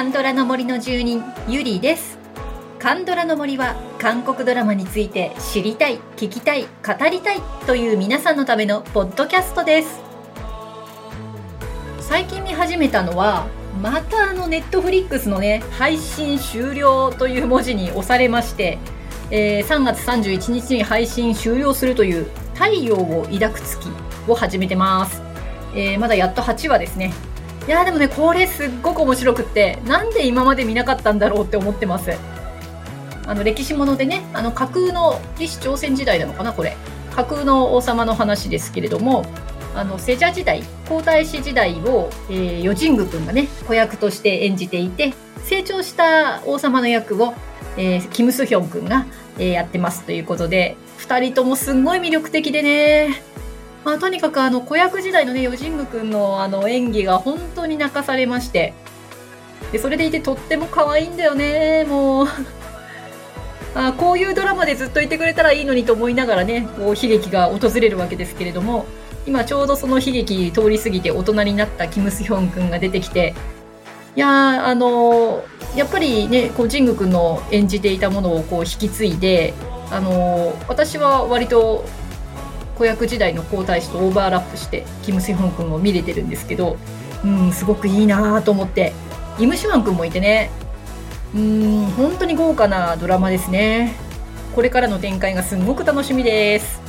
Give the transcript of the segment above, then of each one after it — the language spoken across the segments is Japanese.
カンドラの森の住人ゆりです。カンドラの森は韓国ドラマについて知りたい聞きたい語りたいという皆さんのためのポッドキャストです。最近見始めたのはまたあのネットフリックスのね配信終了という文字に押されまして、えー、3月31日に配信終了するという太陽を抱く月を始めてます、えー、まだやっと8話ですね。いやでもねこれすっごく面白くってなんで今まで見なかったんだろうって思ってます。あの歴史ものでねあの架空の李氏朝鮮時代なのかなこれ。架空の王様の話ですけれどもあのセジャ時代皇太子時代を、えー、余神宮君がね子役として演じていて成長した王様の役を、えー、キム・スヒョン君が、えー、やってますということで2人ともすんごい魅力的でね。まあ、とにかくあの子役時代のね余神宮くんのあの演技が本当に泣かされまして。でそれでいてとっても可愛いんだよねもう。あこういうドラマでずっといてくれたらいいのにと思いながらねこう悲劇が訪れるわけですけれども。今ちょうどその悲劇通り過ぎて大人になったキム・スヒョン君が出てきて。いやあのやっぱりねこうジング君の演じていたものをこう引き継いであの私は割と子役時代の皇太子とオーバーラップしてキム・セホン君を見れてるんですけど、うん、すごくいいなと思って。イム・シュワン君もいてね。うん本当に豪華なドラマですね。これからの展開がすごく楽しみです。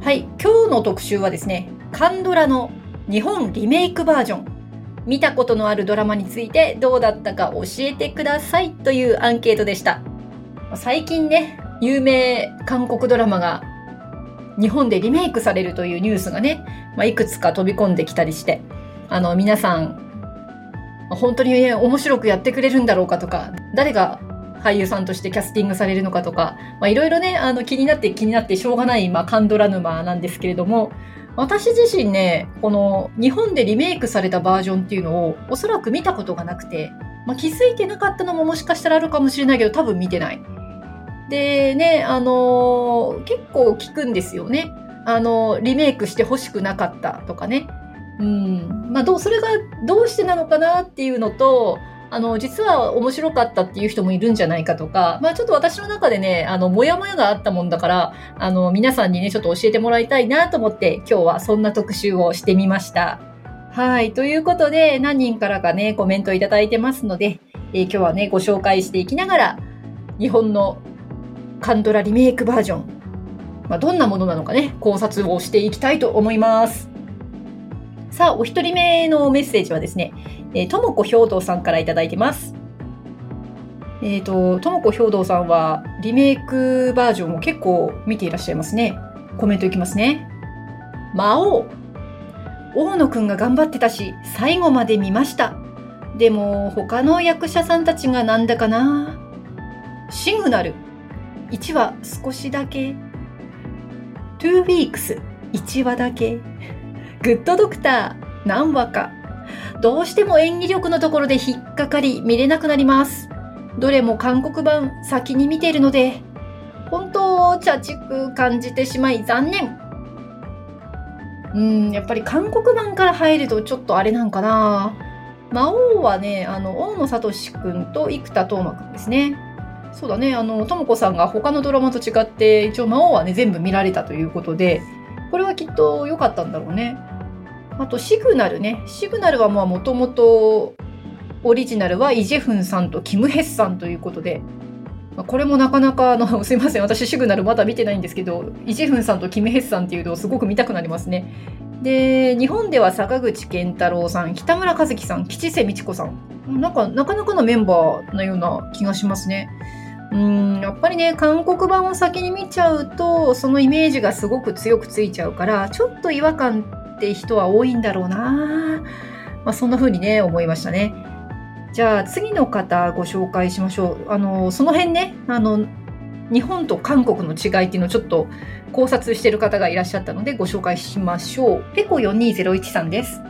はい今日の特集はですねカンドラの日本リメイクバージョン。見たことのあるドラマについてどうだったか教えてください。というアンケートでした。最近ね有名韓国ドラマが日本でリメイクされるというニュースがね、まあ、いくつか飛び込んできたりしてあの皆さん本当に、ね、面白くやってくれるんだろうかとか誰が俳優さんとしてキャスティングされるのかとかいろいろねあの気になって気になってしょうがない、まあ、カンドラ沼なんですけれども私自身ね、この日本でリメイクされたバージョンっていうのをおそらく見たことがなくて、まあ、気づいてなかったのももしかしたらあるかもしれないけど多分見てない。でね、あのー、結構聞くんですよね。あのー、リメイクして欲しくなかったとかね。うん。まあ、どう、それがどうしてなのかなっていうのと、あの、実は面白かったっていう人もいるんじゃないかとか、まあちょっと私の中でね、あの、もやもやがあったもんだから、あの、皆さんにね、ちょっと教えてもらいたいなと思って、今日はそんな特集をしてみました。はい。ということで、何人からかね、コメントいただいてますので、えー、今日はね、ご紹介していきながら、日本のカンドラリメイクバージョン、まあ、どんなものなのかね、考察をしていきたいと思います。さあ、お一人目のメッセージはですね、えー、ともこ兵道さんからいただいてます。えっ、ー、と、ともこ兵道さんはリメイクバージョンを結構見ていらっしゃいますね。コメントいきますね。魔王。大野くんが頑張ってたし、最後まで見ました。でも、他の役者さんたちがなんだかな。シグナル。1話少しだけ。トゥーウィークス。1話だけ。グッドドクター。何話か。どうしても演技力のところで引っかかり見れなくなります。どれも韓国版先に見ているので、本当、茶畜感じてしまい残念。うん、やっぱり韓国版から入るとちょっとあれなんかな。魔王はね、あの、大野聡くんと生田斗真くんですね。そうだね、あの、ともこさんが他のドラマと違って、一応魔王はね、全部見られたということで、これはきっと良かったんだろうね。あとシグナルね。シグナルはもともとオリジナルはイ・ジェフンさんとキム・ヘッさんということで、これもなかなかあの すいません私シグナルまだ見てないんですけどイ・ジェフンさんとキム・ヘッさんっていうのをすごく見たくなりますね。で日本では坂口健太郎さん北村一樹さん吉瀬美智子さんなんかなかなかのメンバーのような気がしますね。うんやっぱりね韓国版を先に見ちゃうとそのイメージがすごく強くついちゃうからちょっと違和感って人は多いんだろうな、まあ、そんな風にね思いましたね。じゃあ次の方ご紹介しましょう。あのその辺ねあの日本と韓国の違いっていうのをちょっと考察してる方がいらっしゃったのでご紹介しましょう。ペコ4201さんです。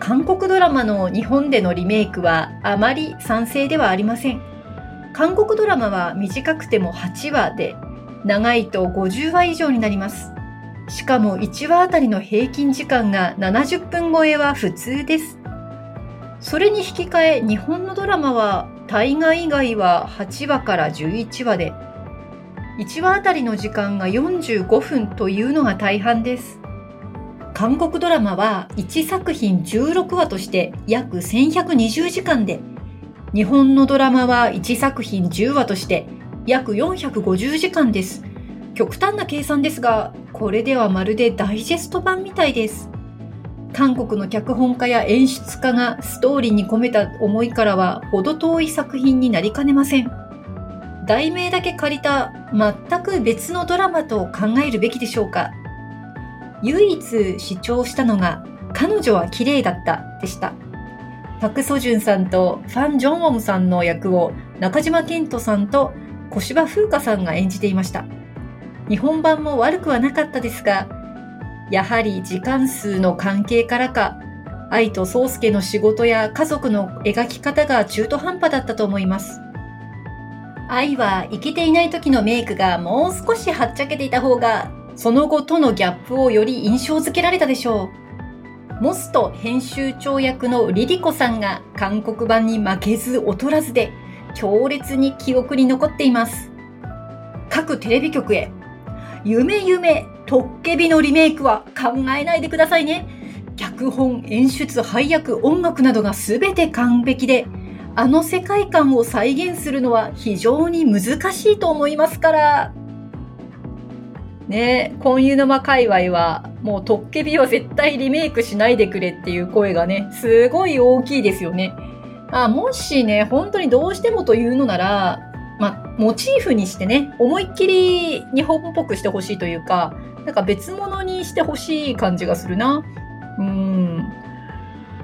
韓国ドラマの日本でのリメイクはあまり賛成ではありません。韓国ドラマは短くても8話で、長いと50話以上になります。しかも1話あたりの平均時間が70分超えは普通です。それに引き換え日本のドラマは大河以外は8話から11話で、1話あたりの時間が45分というのが大半です。韓国ドラマは1作品16話として約1120時間で、日本のドラマは1作品10話として約450時間です。極端な計算ですが、これではまるでダイジェスト版みたいです。韓国の脚本家や演出家がストーリーに込めた思いからは程遠い作品になりかねません。題名だけ借りた全く別のドラマと考えるべきでしょうか唯一主張したのが彼女は綺麗だったでした。パク・ソジュンさんとファン・ジョンウォンさんの役を中島健人さんと小芝風花さんが演じていました。日本版も悪くはなかったですが、やはり時間数の関係からか、愛と宗介の仕事や家族の描き方が中途半端だったと思います。愛は生きていない時のメイクがもう少しはっちゃけていた方がその後とのギャップをより印象づけられたでしょう。モスト編集長役のリリコさんが韓国版に負けず劣らずで強烈に記憶に残っています。各テレビ局へ、夢夢、トッケビのリメイクは考えないでくださいね。脚本、演出、配役、音楽などが全て完璧で、あの世界観を再現するのは非常に難しいと思いますから。ねえ、婚湯沼界隈は、もうトッケビは絶対リメイクしないでくれっていう声がね、すごい大きいですよね。あもしね、本当にどうしてもというのなら、まあ、モチーフにしてね、思いっきり日本っぽくしてほしいというか、なんか別物にしてほしい感じがするな。うん。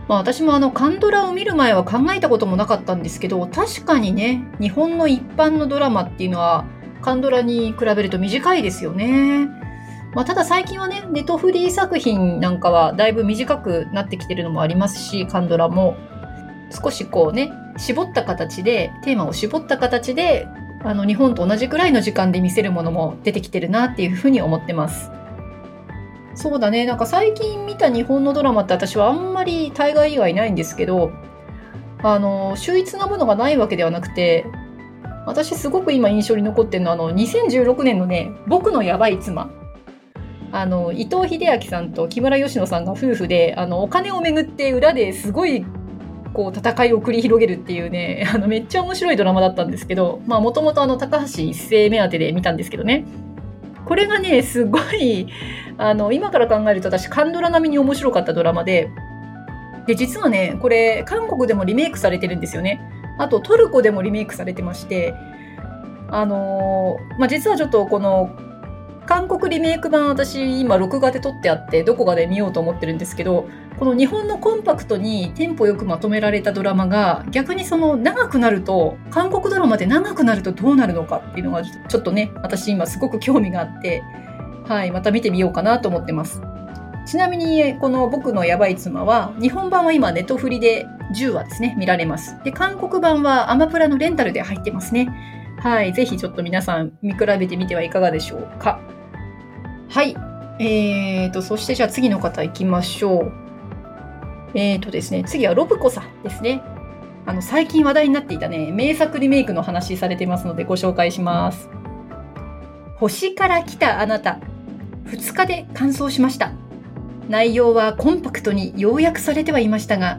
まあ私もあの、カンドラを見る前は考えたこともなかったんですけど、確かにね、日本の一般のドラマっていうのは、カンドラに比べると短いですよね。まあ、ただ最近はね、ネトフリー作品なんかはだいぶ短くなってきてるのもありますし、カンドラも少しこうね、絞った形で、テーマを絞った形で、あの日本と同じくらいの時間で見せるものも出てきてるなっていうふうに思ってます。そうだね、なんか最近見た日本のドラマって私はあんまり大概以外ないんですけど、あの、秀逸なものがないわけではなくて、私すごく今印象に残ってるのはあの2016年のね「僕のやばい妻」あの伊藤英明さんと木村佳乃さんが夫婦であのお金をめぐって裏ですごいこう戦いを繰り広げるっていうね あのめっちゃ面白いドラマだったんですけどもともと高橋一生目当てで見たんですけどね。これがねすごいあの今から考えると私カンドラ並みに面白かったドラマでで実はねこれ韓国でもリメイクされてるんですよね。あとトルコでもリメイクされてまして、あのー、まあ、実はちょっとこの韓国リメイク版私今録画で撮ってあってどこかで見ようと思ってるんですけどこの日本のコンパクトにテンポよくまとめられたドラマが逆にその長くなると韓国ドラマで長くなるとどうなるのかっていうのがちょっとね私今すごく興味があってはいまた見てみようかなと思ってます。ちなみに、この僕のやばい妻は、日本版は今ネットフリで10話ですね、見られます。で、韓国版はアマプラのレンタルで入ってますね。はい。ぜひちょっと皆さん見比べてみてはいかがでしょうか。はい。えーと、そしてじゃあ次の方行きましょう。えーとですね、次はロブコさんですね。あの、最近話題になっていたね、名作リメイクの話されてますのでご紹介します。星から来たあなた。2日で完走しました。内容はコンパクトに要約されてはいましたが、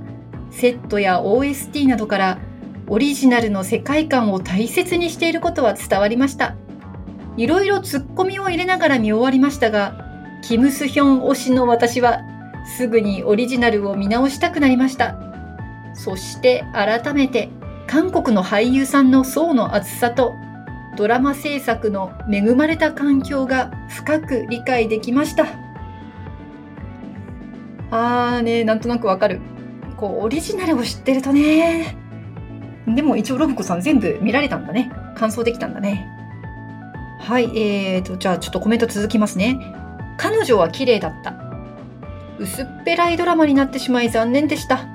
セットや OST などからオリジナルの世界観を大切にしていることは伝わりました。いろいろツッコミを入れながら見終わりましたが、キム・スヒョン推しの私はすぐにオリジナルを見直したくなりました。そして改めて韓国の俳優さんの層の厚さとドラマ制作の恵まれた環境が深く理解できました。あーね、なんとなくわかる。こう、オリジナルを知ってるとね。でも一応ロブコさん全部見られたんだね。感想できたんだね。はい、えーと、じゃあちょっとコメント続きますね。彼女は綺麗だった。薄っぺらいドラマになってしまい残念でした。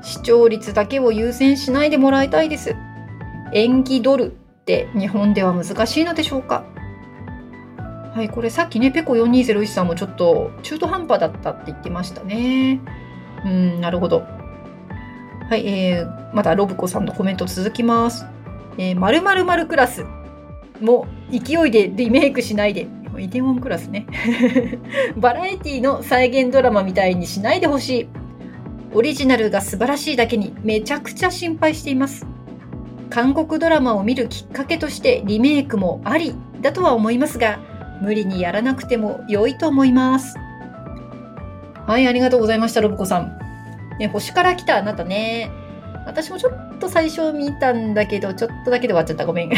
視聴率だけを優先しないでもらいたいです。演技ドルって日本では難しいのでしょうかはい、これさっきね、ペコ4201さんもちょっと中途半端だったって言ってましたね。うん、なるほど。はい、えー、またロブコさんのコメント続きます。えー、〇〇〇クラスも勢いでリメイクしないで。イテウォンクラスね。バラエティの再現ドラマみたいにしないでほしい。オリジナルが素晴らしいだけにめちゃくちゃ心配しています。韓国ドラマを見るきっかけとしてリメイクもありだとは思いますが、無理にやらなくても良いと思います。はい、ありがとうございました、ロブコさん。ね、星から来たあなたね。私もちょっと最初見たんだけど、ちょっとだけで終わっちゃった。ごめん。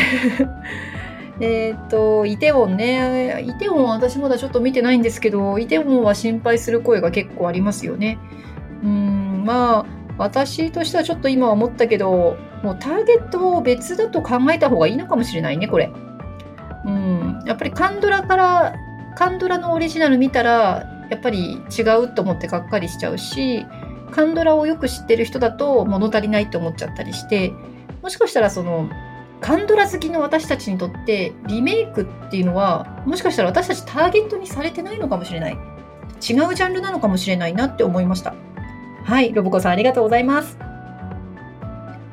えっと、イテウォンね。イテウォン私まだちょっと見てないんですけど、イテウォンは心配する声が結構ありますよね。うん、まあ、私としてはちょっと今思ったけど、もうターゲットを別だと考えた方がいいのかもしれないね、これ。うん、やっぱりカンドラから、カンドラのオリジナル見たら、やっぱり違うと思ってがっかりしちゃうし、カンドラをよく知ってる人だと物足りないって思っちゃったりして、もしかしたらその、カンドラ好きの私たちにとってリメイクっていうのはもしかしたら私たちターゲットにされてないのかもしれない。違うジャンルなのかもしれないなって思いました。はいロボコさんありがとうございます。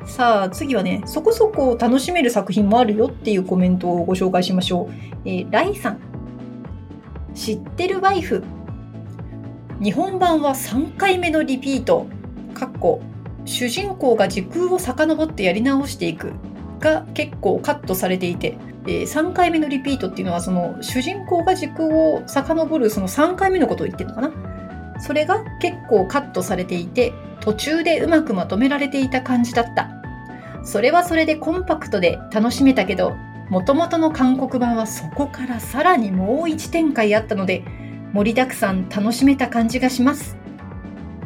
さあ次はねそこそこ楽しめる作品もあるよっていうコメントをご紹介しましょう、えー、ライさん。知ってるワイフ。日本版は3回目のリピート。かっこ主人公が時空を遡ってやり直していく。が結構カットされていて、えー、3回目のリピートっていうのはその主人公が時空を遡るその3回目のことを言ってるのかな？それが結構カットされていて途中でうまくまとめられていた感じだった。それはそれでコンパクトで楽しめたけどもともとの韓国版はそこからさらにもう一展開あったので盛りだくさん楽しめた感じがします。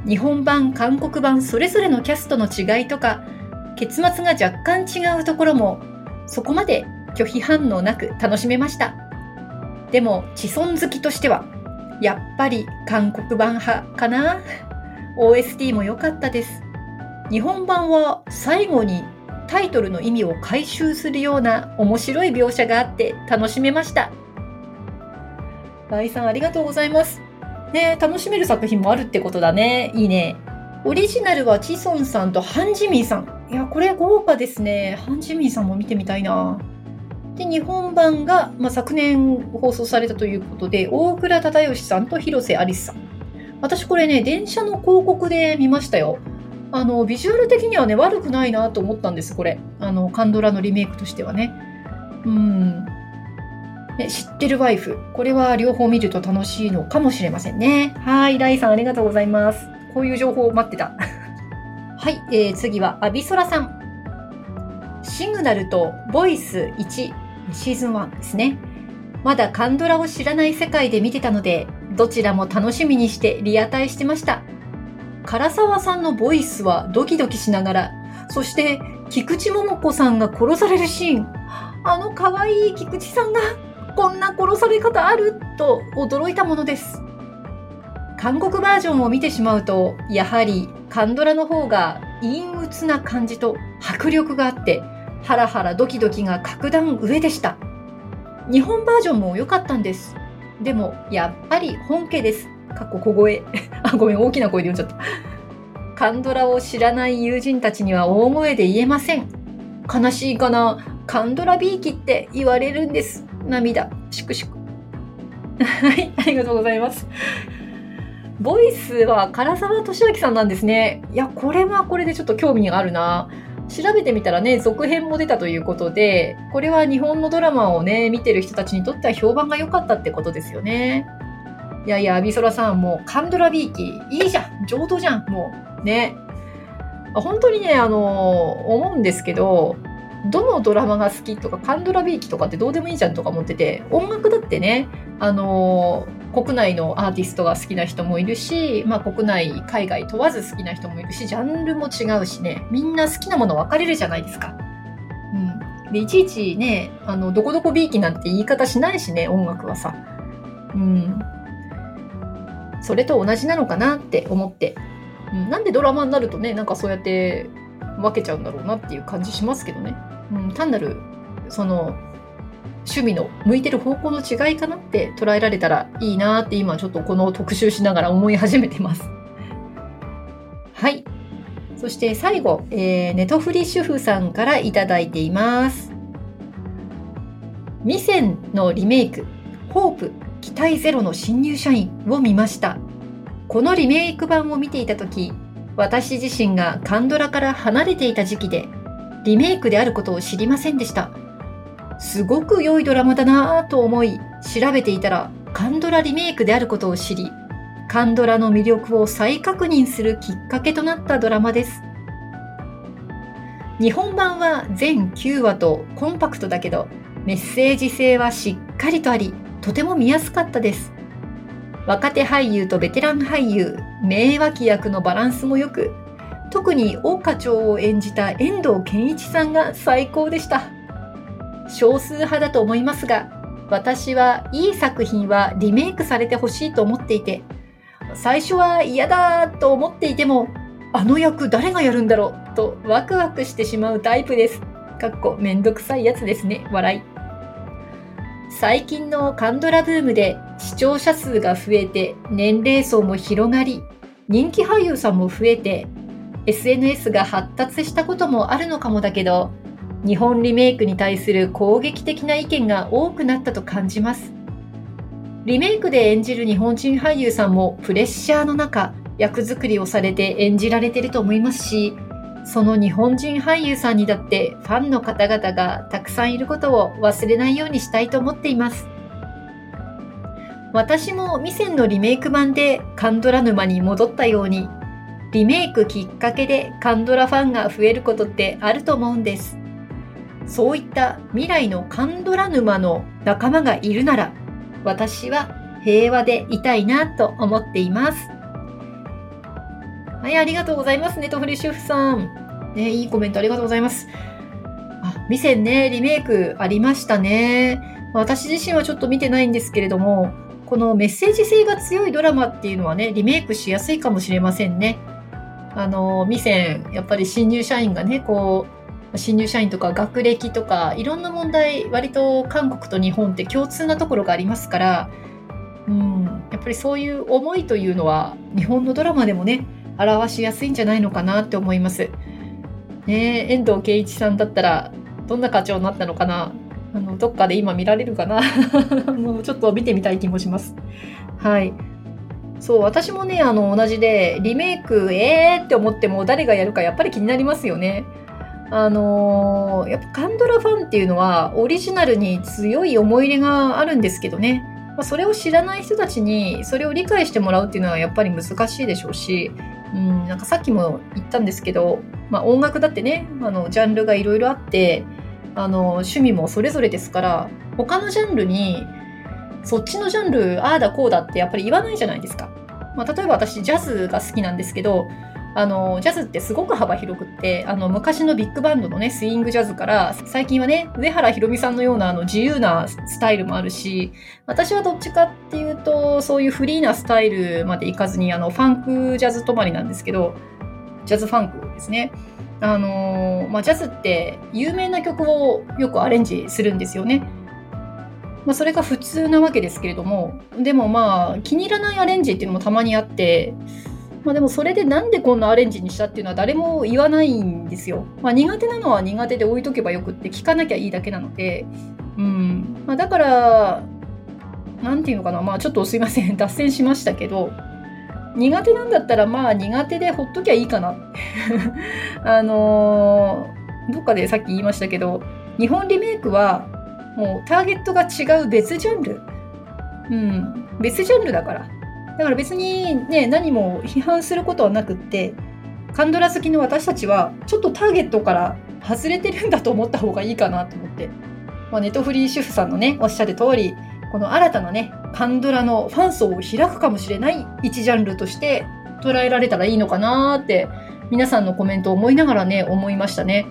日本版韓国版それぞれのキャストの違いとか結末が若干違うところもそこまで拒否反応なく楽しめました。でも既存好きとしてはやっぱり韓国版派かな？OST も良かったです。日本版は最後にタイトルの意味を回収するような面白い描写があって楽しめました。ライさんありがとうございます。ね楽しめる作品もあるってことだね。いいね。オリジナルはチソンさんとハンジミーさん。いや、これ豪華ですね。ハンジミンさんも見てみたいな。で、日本版が、まあ、昨年放送されたということで、大倉忠義さんと広瀬アリスさん。私これね、電車の広告で見ましたよ。あの、ビジュアル的にはね、悪くないなと思ったんです、これ。あの、カンドラのリメイクとしてはね。うん。ね、知ってるワイフ。これは両方見ると楽しいのかもしれませんね。はい、ライさんありがとうございます。こういう情報を待ってた。はい、えー、次はアビソラさん。シグナルとボイス1シーズン1ですね。まだカンドラを知らない世界で見てたので、どちらも楽しみにしてリアタイしてました。唐沢さんのボイスはドキドキしながら、そして菊池桃子さんが殺されるシーン。あの可愛い菊池さんがこんな殺され方あると驚いたものです。韓国バージョンを見てしまうと、やはりカンドラの方が陰鬱な感じと迫力があって、ハラハラドキドキが格段上でした。日本バージョンも良かったんです。でも、やっぱり本家です。かっこ小声。あ、ごめん、大きな声で読んじゃった。カンドラを知らない友人たちには大声で言えません。悲しいかな。カンドラビーキって言われるんです。涙。しくしく。はい、ありがとうございます。ボイスは唐沢俊明さんなんですね。いや、これはこれでちょっと興味があるな。調べてみたらね、続編も出たということで、これは日本のドラマをね、見てる人たちにとっては評判が良かったってことですよね。いやいや、アビソラさん、もうカンドラビーキ、いいじゃん上等じゃんもう、ね。本当にね、あの、思うんですけど、どのドラマが好きとか、カンドラビーキとかってどうでもいいじゃんとか思ってて、音楽だってね、あの国内のアーティストが好きな人もいるし、まあ、国内海外問わず好きな人もいるしジャンルも違うしねみんな好きなもの分かれるじゃないですか。うん、でいちいちねあのどこどこビーキなんて言い方しないしね音楽はさ。うん、それと同じなのかなって思って、うん、なんでドラマになるとねなんかそうやって分けちゃうんだろうなっていう感じしますけどね、うん、単なるその趣味の向いてる方向の違いかなって捉えられたらいいなって今ちょっとこの特集しながら思い始めてます。はい。そして最後、えー、ネトフリ主婦さんからいただいています。ミセンのリメイク、ホープ、期待ゼロの新入社員を見ました。このリメイク版を見ていた時、私自身がカンドラから離れていた時期で、リメイクであることを知りませんでした。すごく良いドラマだなぁと思い、調べていたら、カンドラリメイクであることを知り、カンドラの魅力を再確認するきっかけとなったドラマです。日本版は全9話とコンパクトだけど、メッセージ性はしっかりとあり、とても見やすかったです。若手俳優とベテラン俳優、名脇役のバランスも良く、特に大花長を演じた遠藤健一さんが最高でした。少数派だと思いますが、私はいい作品はリメイクされてほしいと思っていて、最初は嫌だと思っていても、あの役誰がやるんだろうとワクワクしてしまうタイプです。かっこめんどくさいやつですね。笑い。最近のカンドラブームで視聴者数が増えて年齢層も広がり人気俳優さんも増えて SNS が発達したこともあるのかもだけど日本リメイクに対する攻撃的な意見が多くなったと感じますリメイクで演じる日本人俳優さんもプレッシャーの中役作りをされて演じられていると思いますしその日本人俳優さんにだってファンの方々がたくさんいることを忘れないようにしたいと思っています。私もミセンのリメイク版でカンドラ沼に戻ったように、リメイクきっかけでカンドラファンが増えることってあると思うんです。そういった未来のカンドラ沼の仲間がいるなら、私は平和でいたいなと思っています。はい、ありがとうございますね、トフリ主婦さん。ね、いいコメントありがとうございます。あ、ミセンね、リメイクありましたね。私自身はちょっと見てないんですけれども、このメッセージ性が強いドラマっていうのはね、リメイクしやすいかもしれませんね。あの、ミセン、やっぱり新入社員がね、こう、新入社員とか学歴とか、いろんな問題、割と韓国と日本って共通なところがありますから、うん、やっぱりそういう思いというのは、日本のドラマでもね、表しやすいんじゃないのかなって思います。ね遠藤圭一さんだったらどんな課長になったのかな？あのどっかで今見られるかな？もうちょっと見てみたい気もします。はい。そう、私もね、あの、同じで、リメイク、えーって思っても誰がやるかやっぱり気になりますよね。あのー、やっぱカンドラファンっていうのはオリジナルに強い思い入れがあるんですけどね。まあ、それを知らない人たちにそれを理解してもらうっていうのはやっぱり難しいでしょうし、うん、なんかさっきも言ったんですけど、まあ、音楽だってねあのジャンルがいろいろあってあの趣味もそれぞれですから他のジャンルにそっちのジャンルああだこうだってやっぱり言わないじゃないですか。まあ、例えば私ジャズが好きなんですけどあの、ジャズってすごく幅広くって、あの、昔のビッグバンドのね、スイングジャズから、最近はね、上原ひろみさんのようなあの自由なスタイルもあるし、私はどっちかっていうと、そういうフリーなスタイルまでいかずに、あの、ファンクジャズ止まりなんですけど、ジャズファンクですね。あのまあ、ジャズって有名な曲をよくアレンジするんですよね。まあ、それが普通なわけですけれども、でもまあ、気に入らないアレンジっていうのもたまにあって、まあ、でもそれでなんでこんなアレンジにしたっていうのは誰も言わないんですよ。まあ、苦手なのは苦手で置いとけばよくって聞かなきゃいいだけなので、うん。まあ、だから何て言うのかな。まあちょっとすいません。脱線しましたけど。苦手なんだったらまあ苦手でほっときゃいいかな。あのー、どっかでさっき言いましたけど日本リメイクはもうターゲットが違う別ジャンル。うん。別ジャンルだから。だから別にね、何も批判することはなくって、カンドラ好きの私たちは、ちょっとターゲットから外れてるんだと思った方がいいかなと思って。まあ、ネトフリー主婦さんのね、おっしゃる通り、この新たなね、カンドラのファン層を開くかもしれない一ジャンルとして捉えられたらいいのかなって、皆さんのコメントを思いながらね、思いましたね。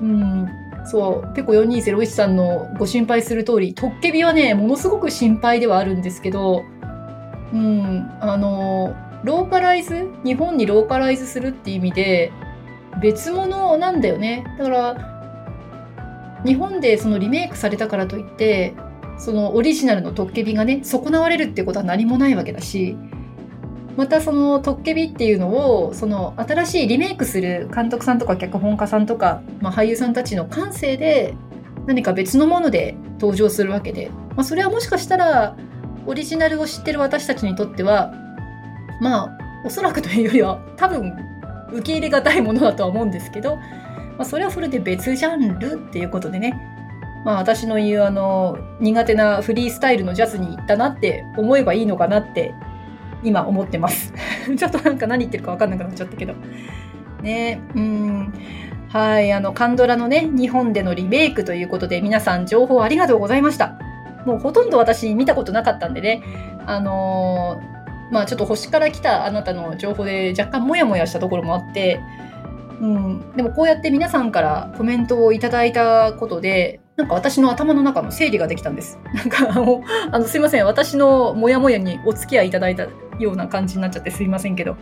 うん。そう、ペコ4201さんのご心配する通り、トッケビはね、ものすごく心配ではあるんですけど、うん、あの、ローカライズ日本にローカライズするっていう意味で、別物なんだよね。だから、日本でそのリメイクされたからといって、そのオリジナルのトッケビがね、損なわれるってことは何もないわけだし、またそのトッケビっていうのを、その新しいリメイクする監督さんとか脚本家さんとか、まあ、俳優さんたちの感性で何か別のもので登場するわけで、まあ、それはもしかしたらオリジナルを知ってる私たちにとってはまあおそらくというよりは多分受け入れがたいものだとは思うんですけど、まあ、それはそれで別ジャンルっていうことでね。まあ私の言うあの苦手なフリースタイルのジャズに行ったなって思えばいいのかなって今思ってます。ちょっとなんか何言ってるか分かんなくなっちゃったけど。ねうん。はいあのカンドラのね日本でのリメイクということで皆さん情報ありがとうございました。もうほとんど私見たことなかったんでね。あのーまあちょっと星から来たあなたの情報で若干モヤモヤしたところもあって、うん、でもこうやって皆さんからコメントをいただいたことで、なんか私の頭の中の整理ができたんです。なんかあの、あのすいません、私のモヤモヤにお付き合いいただいたような感じになっちゃってすいませんけど、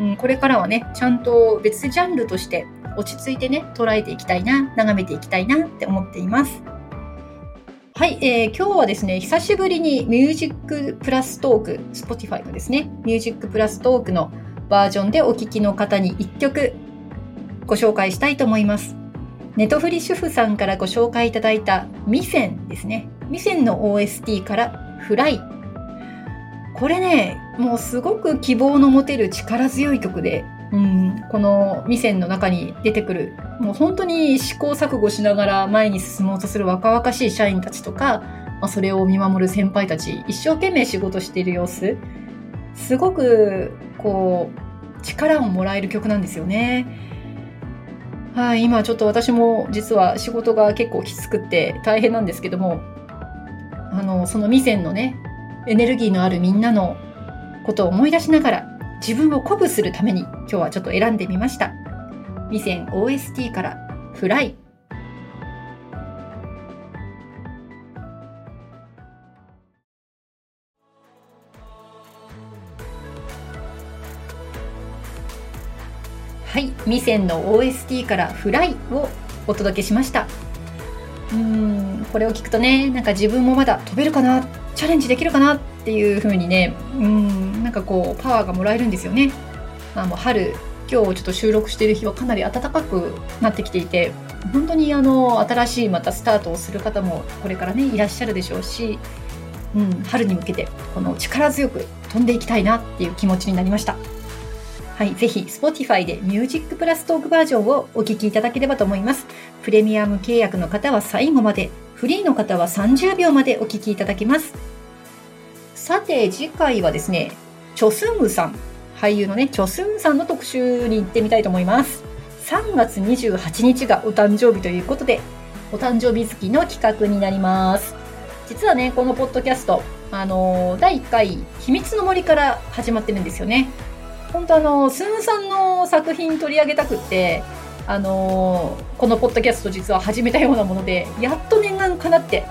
うん、これからはね、ちゃんと別ジャンルとして落ち着いてね、捉えていきたいな、眺めていきたいなって思っています。はい、えー、今日はですね、久しぶりにミュージックプラストーク、Spotify のですね、ミュージックプラストークのバージョンでお聴きの方に1曲ご紹介したいと思います。ネトフリ主婦さんからご紹介いただいたミセンですね。ミセンの OST からフライ。これね、もうすごく希望の持てる力強い曲で、うん、このミセンの中に出てくるもう本当に試行錯誤しながら前に進もうとする若々しい社員たちとか、まあ、それを見守る先輩たち一生懸命仕事している様子すごくこう力をもらえる曲なんですよね。はい、今ちょっと私も実は仕事が結構きつくって大変なんですけどもあのそのミセンのねエネルギーのあるみんなのことを思い出しながら自分を鼓舞するために今日はちょっと選んでみました。ミセン OST からフライはい、ミセンの OST からフライをお届けしました。うん、これを聞くとね、なんか自分もまだ飛べるかな、チャレンジできるかなっていう風にね、うん、なんかこうパワーがもらえるんですよね。まあもう春今日ちょっと収録している日はかなり暖かくなってきていて本当にあの新しいまたスタートをする方もこれからねいらっしゃるでしょうし、うん、春に向けてこの力強く飛んでいきたいなっていう気持ちになりました。はい、ぜひ Spotify で Music プラストークバージョンをお聴きいただければと思います。プレミアム契約の方は最後まで、フリーの方は30秒までお聴きいただけます。さて、次回はですね、チョスングさん俳優のね、チョスンさんの特集に行ってみたいと思います。3月28日がお誕生日ということで、お誕生日月の企画になります。実はね、このポッドキャスト、あのー、第1回、秘密の森から始まってるんですよね。本当あの、スンさんの作品取り上げたくって、あのー、このポッドキャスト実は始めたようなもので、やっと念願かなって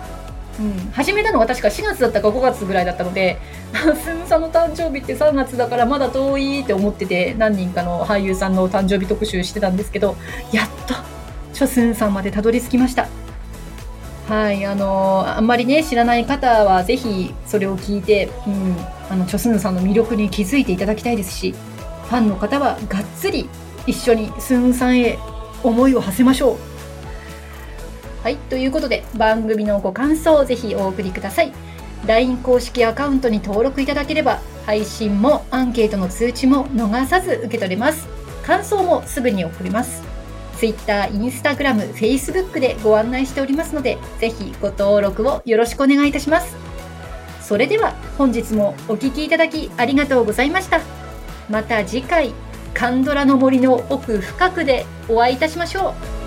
うん、始めたのが確か4月だったか5月ぐらいだったので、スンさんの誕生日って3月だからまだ遠いって思ってて、何人かの俳優さんの誕生日特集してたんですけど、やっと、チョスンさんまでたどり着きました。はい、あの、あんまりね、知らない方はぜひそれを聞いて、うん、あの、チョスンさんの魅力に気づいていただきたいですし、ファンの方はがっつり一緒にスンさんへ思いを馳せましょう。はい、ということで番組のご感想をぜひお送りください。LINE 公式アカウントに登録いただければ配信もアンケートの通知も逃さず受け取れます。感想もすぐに送ります。Twitter、Instagram、Facebook でご案内しておりますので、ぜひご登録をよろしくお願いいたします。それでは本日もお聴きいただきありがとうございました。また次回、カンドラの森の奥深くでお会いいたしましょう。